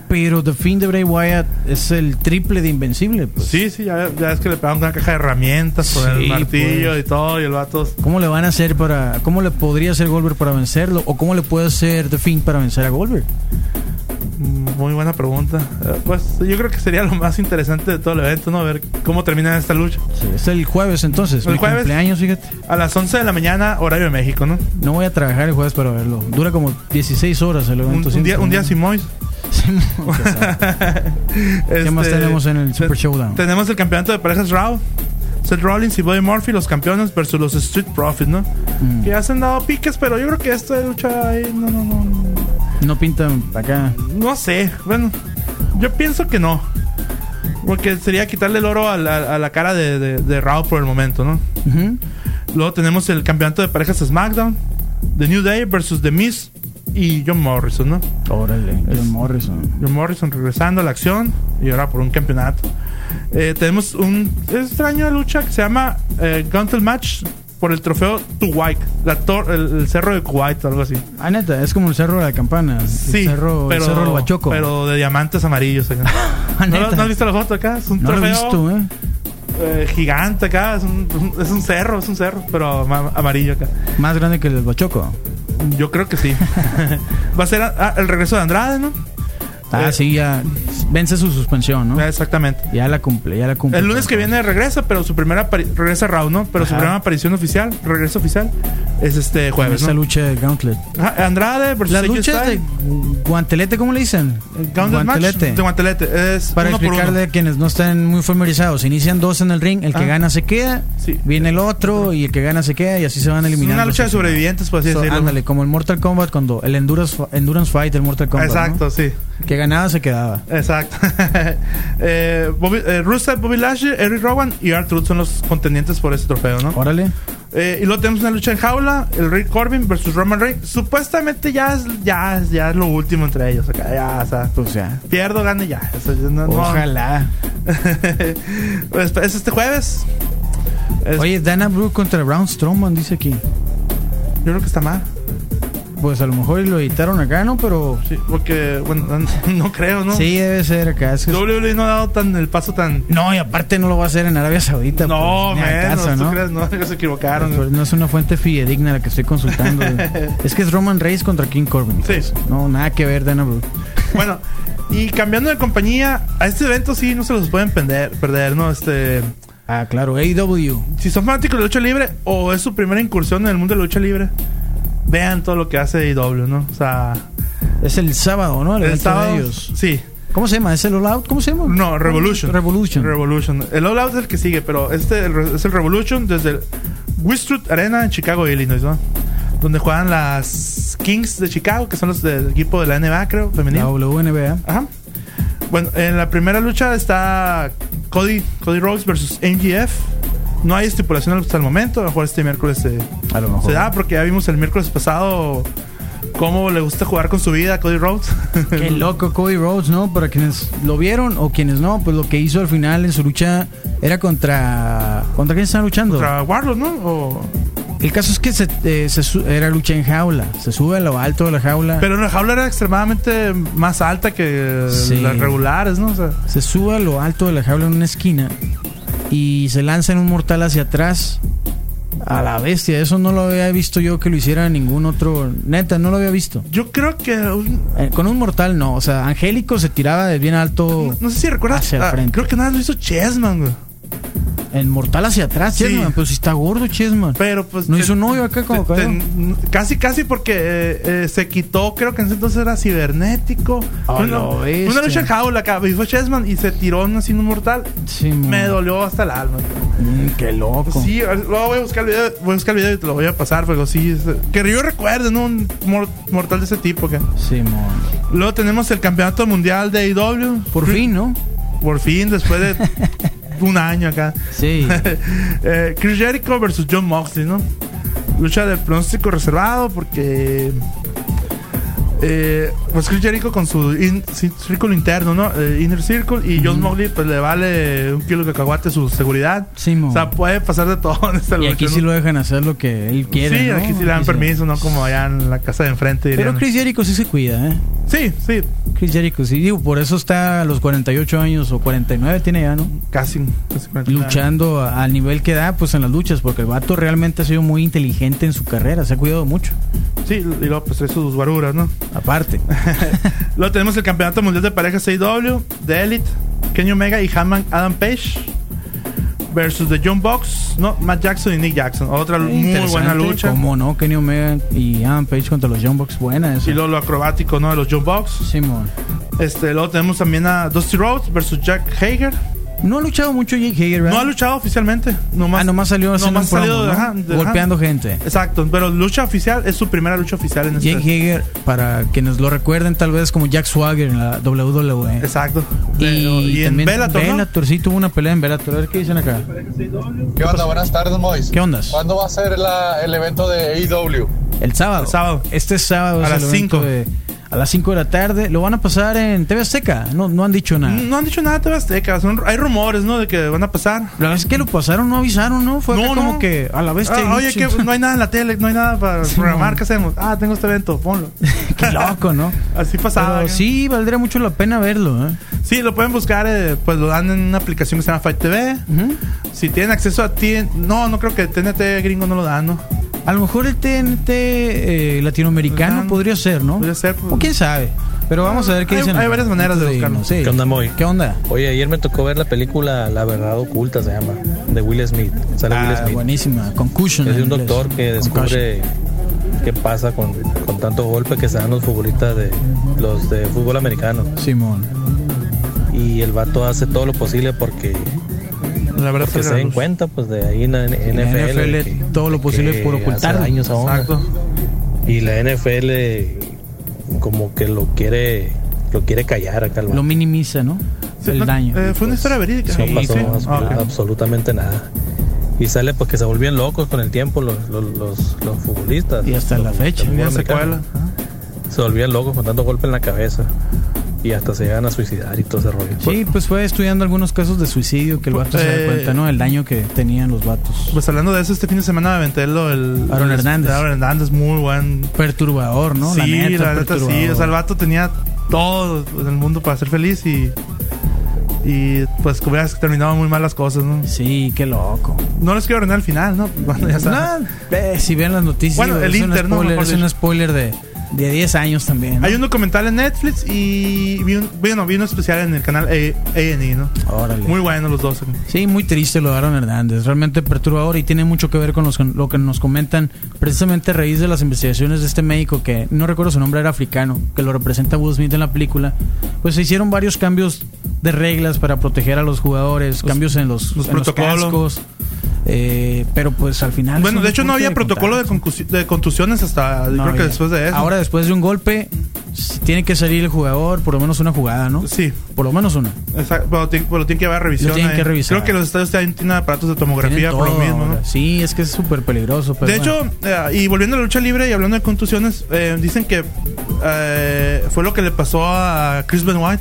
Pero The Fiend de Bray Wyatt es el triple de invencible, pues. Sí, sí, ya, ya es que le pegaron una caja de herramientas con Sí, el martillo pues. y todo, y el vato. ¿Cómo le van a hacer para... ¿Cómo le podría hacer Goldberg para vencerlo? ¿O cómo le puede hacer The Fiend para vencer a Goldberg? Muy buena pregunta. Eh, Pues yo creo que sería lo más interesante de todo el evento, ¿no? Ver cómo termina esta lucha. Sí, es el jueves entonces. El mi jueves. cumpleaños, fíjate. A las 11 de la mañana, horario de México, ¿no? No voy a trabajar el jueves para verlo. Dura como 16 horas el evento. un día, un día sin Mois. Qué sad. ¿Qué más tenemos en el Super Showdown? Tenemos el campeonato de parejas Raw. Seth Rollins y Buddy Murphy, los campeones, versus los Street Profits, ¿no? Mm. Que ya se han dado piques, pero yo creo que esta lucha ahí, no, no, no. No pintan acá. No sé, bueno, yo pienso que no. Porque sería quitarle el oro a la, a la cara de, de, de Raw por el momento, ¿no? Luego tenemos el campeonato de parejas SmackDown, The New Day versus The Miz y John Morrison, ¿no? Órale, John Morrison. John Morrison regresando a la acción y ahora por un campeonato. Eh, tenemos un extraño lucha que se llama eh, Match por el trofeo White, la tor- el, el cerro de Kuwait o algo así. Ah, neta, es como el cerro de la campana. El Sí, cerro, pero, el cerro del Bachoco. pero de diamantes amarillos acá. Ah, ¿No, neta. ¿No has visto la foto acá? Es un No lo he trofeo visto, ¿eh? eh, gigante acá. Es un, es un cerro, es un cerro, pero ma- amarillo acá. Más grande que el del Bachoco. Yo creo que sí. Va a ser el regreso de Andrade, ¿no? Ah, Eh, sí, ya vence su suspensión, ¿no? Exactamente. Ya la cumple, ya la cumple. El lunes que viene regresa, pero su primera regresa Raw, ¿no? Pero su Ajá. primera aparición oficial, regreso oficial, es este jueves, ¿no? lucha de Gauntlet. Ajá, Andrade versus Las luchas de guantelete, ¿cómo le dicen? Gauntlet match de guantelete. Es Para uno por explicarle uno. a quienes no están muy familiarizados, inician dos en el ring, el que Ah. gana se queda, Sí. viene el otro y el que gana se queda y así se van Es eliminando. una lucha de sobrevivientes, por así So, decirlo. ándale, como el Mortal Kombat cuando el Endurance, Endurance Fight del Mortal Kombat. Exacto, ¿no? sí. Que ganaba se quedaba. Exacto. eh, Bobby, eh, Rusev, Bobby Lashley, Eric Rowan y R-Truth son los contendientes por ese trofeo, ¿no? Órale. Eh, y luego tenemos una lucha en jaula, el Rick Corbin versus Roman Reigns. Supuestamente ya es, ya, es- ya es lo último entre ellos. acá, ya, o sea, Pues ya. pierdo, gane ya. No- Ojalá. Pues, es este jueves. Es- Oye, Dana Brooke contra Braun Strowman, dice aquí. yo creo que está mal. Pues a lo mejor lo editaron acá, ¿no? Pero Sí, porque, bueno, no creo, ¿no? sí debe ser acá. Es que- WWE no ha dado tan el paso tan. No, y aparte no lo va a hacer en Arabia Saudita. No, pues, ni al menos, caso, ¿tú ¿no? crees? No, se equivocaron. Pues no es una fuente fidedigna la que estoy consultando. es que es Roman Reigns contra King Corbin. Sí. pues. No, nada que ver, Dana Brooke. Bueno, y cambiando de compañía, a este evento sí no se los pueden perder, perder ¿no? Este, Ah, claro, AEW. si son fanáticos de lucha libre o es su primera incursión en el mundo de la lucha libre, vean todo lo que hace AEW, ¿no? O sea, Es el sábado, ¿no? El, sábado. de ellos. Sí, ¿Cómo se llama? ¿Es el All Out? ¿Cómo se llama? no, Revolution. Revolution. Revolution. El All Out es el que sigue, pero este es el Revolution desde el Westwood Arena en Chicago, Illinois, ¿no? Donde juegan las Kings de Chicago, que son los del equipo de la NBA, creo, la femenino. WNBA. Ajá. Bueno, en la primera lucha está Cody, Cody Rhodes versus MGF. No hay estipulación hasta el momento. A lo mejor este miércoles se, A lo mejor. se da, porque ya vimos el miércoles pasado cómo le gusta jugar con su vida a Cody Rhodes. Qué loco Cody Rhodes, ¿no? Para quienes lo vieron o quienes no, pues lo que hizo al final en su lucha era contra... ¿Contra quién estaban luchando? Contra Warlord, ¿no? O- El caso es que se, eh, se su- era lucha en jaula. Se sube a lo alto de la jaula. Pero la jaula era extremadamente más alta que Sí. las regulares, ¿no? O sea, se sube a lo alto de la jaula en una esquina y se lanza en un mortal hacia atrás. A la bestia, eso no lo había visto yo que lo hiciera ningún otro. Neta, no lo había visto. Yo creo que. un- Eh, con un mortal no, o sea, Angélico se tiraba de bien alto no sé si recuerdas. Hacia el ah, frente. creo que nada lo hizo Chessman, güey. El mortal hacia atrás, Sí. Chessman. Pero si está gordo, Chessman. Pero pues. No hizo un hoyo acá como te- Casi, casi porque eh, eh, se quitó, creo que en ese entonces era cibernético. La una, una lucha en jaula acá. Y fue Chessman y se tiró así en un mortal. Sí, Me dolió hasta el alma. Mm, qué loco. Sí, luego voy a buscar el video, voy a buscar el video y te lo voy a pasar, pero sí, es- que yo recuerde, ¿no? Un mor- mortal de ese tipo. Que. Sí. Luego tenemos el campeonato mundial de AEW. Por fin, ¿no? Por fin, después de un año acá. Sí. Eh, Chris Jericho versus John Moxley, ¿no? Lucha de pronóstico reservado porque. Eh, pues Chris Jericho con su in- círculo interno, ¿no? Eh, inner Circle. Y John Moxley, pues le vale un kilo de cacahuate su seguridad. Sí, mo. O sea, puede pasar de todo en esta Y lucha. aquí ¿no? sí lo dejan hacer lo que él quiere. Sí, ¿no? aquí sí le dan permiso, ¿no? Como allá en la casa de enfrente. Pero. Chris Jericho sí se cuida, ¿eh? Sí, sí, Chris Jericho sí. Digo, por eso está a los 48 años o 49 tiene ya, ¿no? casi. casi Luchando a- al nivel que da, pues en las luchas, porque el vato realmente ha sido muy inteligente en su carrera, se ha cuidado mucho. Sí, y luego pues trae sus guaruras, ¿no? Aparte. Luego tenemos el Campeonato Mundial de Parejas AEW, de Elite, Kenny Omega y Hammond Adam Page versus The John Box, ¿no? Matt Jackson y Nick Jackson. Otra muy buena lucha. ¿Cómo no? Kenny Omega y Adam Page contra los Young Bucks, buena. Y luego lo acrobático, ¿no? De los John Box. Simón. Este, luego tenemos también a Dusty Rhodes versus Jack Hager. No ha luchado mucho Jake Hager, ¿verdad? No ha luchado oficialmente. Nomás, ah, nomás salió haciendo nomás un promo, salido, ¿no? ajá, de- golpeando ajá. gente. Exacto, pero lucha oficial es su primera lucha oficial en Jake este. Hager, para quienes lo recuerden, tal vez como Jack Swagger en la WWE. Exacto. Y, y en también Bellator, ¿no? Bellator, sí, tuvo una pelea en Bellator. A ver qué dicen acá. ¿Qué onda? Buenas tardes, Mois. ¿Qué ondas? ¿Cuándo va a ser la- el evento de AEW? El sábado. El sábado. Este sábado A es las el evento cinco. de- a las 5 de la tarde. Lo van a pasar en TV Azteca. No, no han dicho nada. No han dicho nada de TV Azteca. Son- hay rumores, ¿no? De que van a pasar. La verdad es que lo pasaron, no avisaron, ¿no? Fue acá No, como no. que a la vez Ah, oye, que no hay nada en la tele, no hay nada para Sí, programar. no. ¿Qué hacemos? Ah, tengo este evento, ponlo. Qué loco, ¿no? Así pasaba. Pero sí, valdría mucho la pena verlo, ¿eh? Sí, lo pueden buscar, eh, pues lo dan en una aplicación que se llama Fight TV. Si tienen acceso a ti, no, no creo que TNT gringo no lo dan, ¿no? A lo mejor el TNT eh, latinoamericano Ajá. podría ser, ¿no? Podría ser, pues. O quién sabe. Pero vamos a ver qué Hay- dicen. hay varias maneras de buscarlo. sí. ¿Qué onda, Moy? ¿Qué onda? Oye, ayer me tocó ver la película La Verdad Oculta, se llama, de Will Smith. Sale Will Ah, Smith. buenísima. Concussion. Es de un inglés. doctor que descubre qué pasa con, con tanto golpe que se dan los futbolistas de los de fútbol americano. Concussion. Simón. Y el vato hace todo lo posible porque, La verdad es se den cuenta, pues de ahí en la NFL. La NFL que- todo lo posible que por hace ocultarlo. daños a uno. Exacto. Y la NFL como que lo quiere lo quiere callar acá al Lo minimiza, ¿no? Sí, el no, daño. eh, fue una historia verídica. No Sí, pasó sí. abs- Ah, ok. absolutamente nada. Y sale pues que se volvían locos con el tiempo los, los, los, los futbolistas. Y hasta Los la fecha. americanos. secuela. Se volvían locos con tanto golpe en la cabeza. Y hasta se llegan a suicidar y todo ese rollo. Sí, pues fue estudiando algunos casos de suicidio que el vato se da Eh, cuenta, ¿no? El daño que tenían los vatos. Pues hablando de eso, este fin de semana me aventé lo el Aaron el- Hernández. Aaron Hernández, muy buen. Perturbador, ¿no? sí, la neta, sí. O sea, el vato tenía todo en el mundo para ser feliz y. Y pues que hubiera terminado muy mal las cosas, ¿no? Sí, qué loco. No les quiero arruinar al final, ¿no? Bueno, ya saben. No, eh, si ven las noticias, Bueno, el es, Inter, un ¿no? spoiler, Mejor es un spoiler de, de 10 años también. ¿no? Hay un documental en Netflix y vi un, bueno, vi uno especial en el canal A&E, ¿no? Órale. Muy bueno los dos. Sí, muy triste lo de Aaron Hernández, realmente perturbador y tiene mucho que ver con los- lo que nos comentan precisamente a raíz de las investigaciones de este médico que no recuerdo su nombre, era africano, que lo representa Will Smith en la película. Pues se hicieron varios cambios de reglas para proteger a los jugadores, cambios en los, los en los protocolos. cascos, eh, pero pues al final... Bueno, de hecho no había protocolo de, de contusiones hasta No creo que después de eso. Ahora después de un golpe, tiene que salir el jugador por lo menos una jugada, ¿no? Sí, Por lo menos una. exacto, pero, tiene, pero tiene que haber revisión. Tienen ahí. que revisar. Creo que los estadios tienen, aparatos de tomografía por lo mismo, ¿no? Sí, es que es súper peligroso. pero De bueno. hecho, eh, y volviendo a la lucha libre y hablando de contusiones, eh, dicen que eh, fue lo que le pasó a Chris Benoit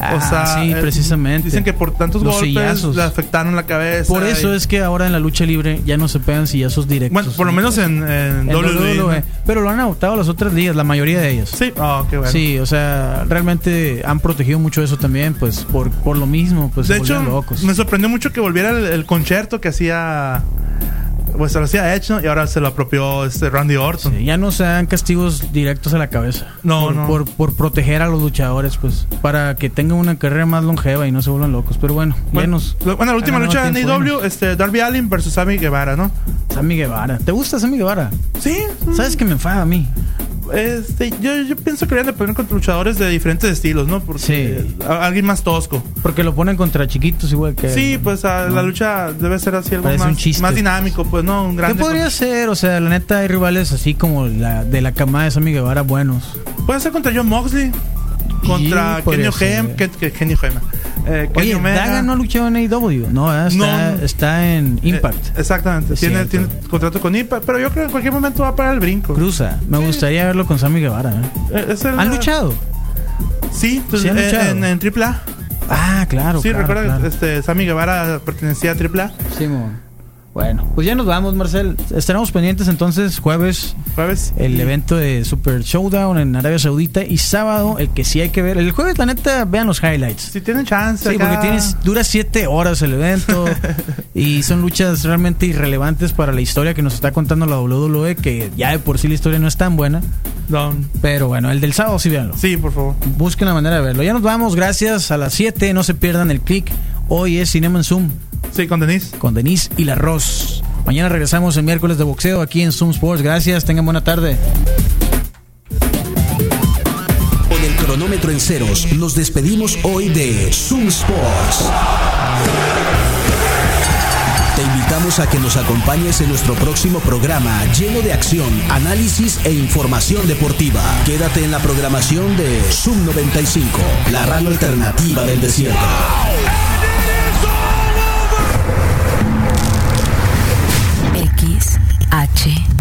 Ah, o sea, sí, eh, precisamente. Dicen que por tantos Los golpes sillazos. le afectaron la cabeza. Por eso y- es que ahora en la lucha libre ya no se pegan sillazos directos. Bueno, por lo menos en, en, En WWE. WWE. ¿no? Pero lo han adoptado las otras ligas, la mayoría de ellas. Sí, oh, qué bueno. Sí, o sea, realmente han protegido mucho eso también, pues por, por lo mismo, pues de se hecho, locos. me sorprendió mucho que volviera el, el concierto que hacía. Pues se lo hacía Edge, ¿no? Y ahora se lo apropió este Randy Orton. Sí, ya no se dan castigos directos a la cabeza. No, por, no. Por, por proteger a los luchadores, pues, para que tengan una carrera más longeva y no se vuelvan locos. Pero bueno, Bueno, nos. lo- bueno, la última lucha tiempo, AEW, este, Darby Allin versus Sammy Guevara, ¿no? Sammy Guevara. ¿Te gusta Sammy Guevara? Sí. ¿Sabes que me enfada a mí? Este, yo, yo pienso que deberían de poner contra luchadores de diferentes estilos, ¿no? Porque Sí. a- alguien más tosco. Porque lo ponen contra chiquitos igual que. Sí, pues a- la lucha debe ser así algo Parece un más, chiste. más dinámico, pues, ¿no? Un ¿Qué grande. podría ser? O sea, la neta hay rivales así como la de la camada de Sammy Guevara buenos. Puede ser contra John Moxley. Contra Sí, Kenny que, que- Kenny Ohem. Eh, Oye. Daga no ha luchado en AEW. No, ¿verdad? está, No. está en Impact. Eh, exactamente. Es Tiene, contrato con Impact. Pero yo creo que en cualquier momento va para el brinco. Cruza. Me gustaría verlo con Sammy Guevara. ¿eh? Eh, es el- ¿Han luchado? Sí, pues, Sí han eh, luchado. en, en AAA. Ah, claro. sí, claro, recuerda claro. que este, Sammy Guevara pertenecía a AAA. Simón. Bueno, pues ya nos vamos, Marcel. Estaremos pendientes entonces jueves Jueves. el evento de Super Showdown en Arabia Saudita y sábado el que sí hay que ver. El jueves, la neta, vean los highlights. Si tienen chance. Sí, acá. porque tienes, dura siete horas el evento y son luchas realmente irrelevantes para la historia que nos está contando la WWE, que ya de por sí la historia no es tan buena. No. Pero bueno, el del sábado sí véanlo. Sí, por favor. Busquen la manera de verlo. Ya nos vamos, gracias a las 7, no se pierdan el click. Hoy es Cinema en Zoom Sí, con Denise. con Denise y la Ross. Mañana regresamos el miércoles de boxeo aquí en Zoom Sports. Gracias, tengan buena tarde. Con el cronómetro en ceros, nos despedimos hoy de Zoom Sports. Te invitamos a que nos acompañes en nuestro próximo programa lleno de acción, análisis e información deportiva. Quédate en la programación de Zoom 95, la radio alternativa del desierto. H,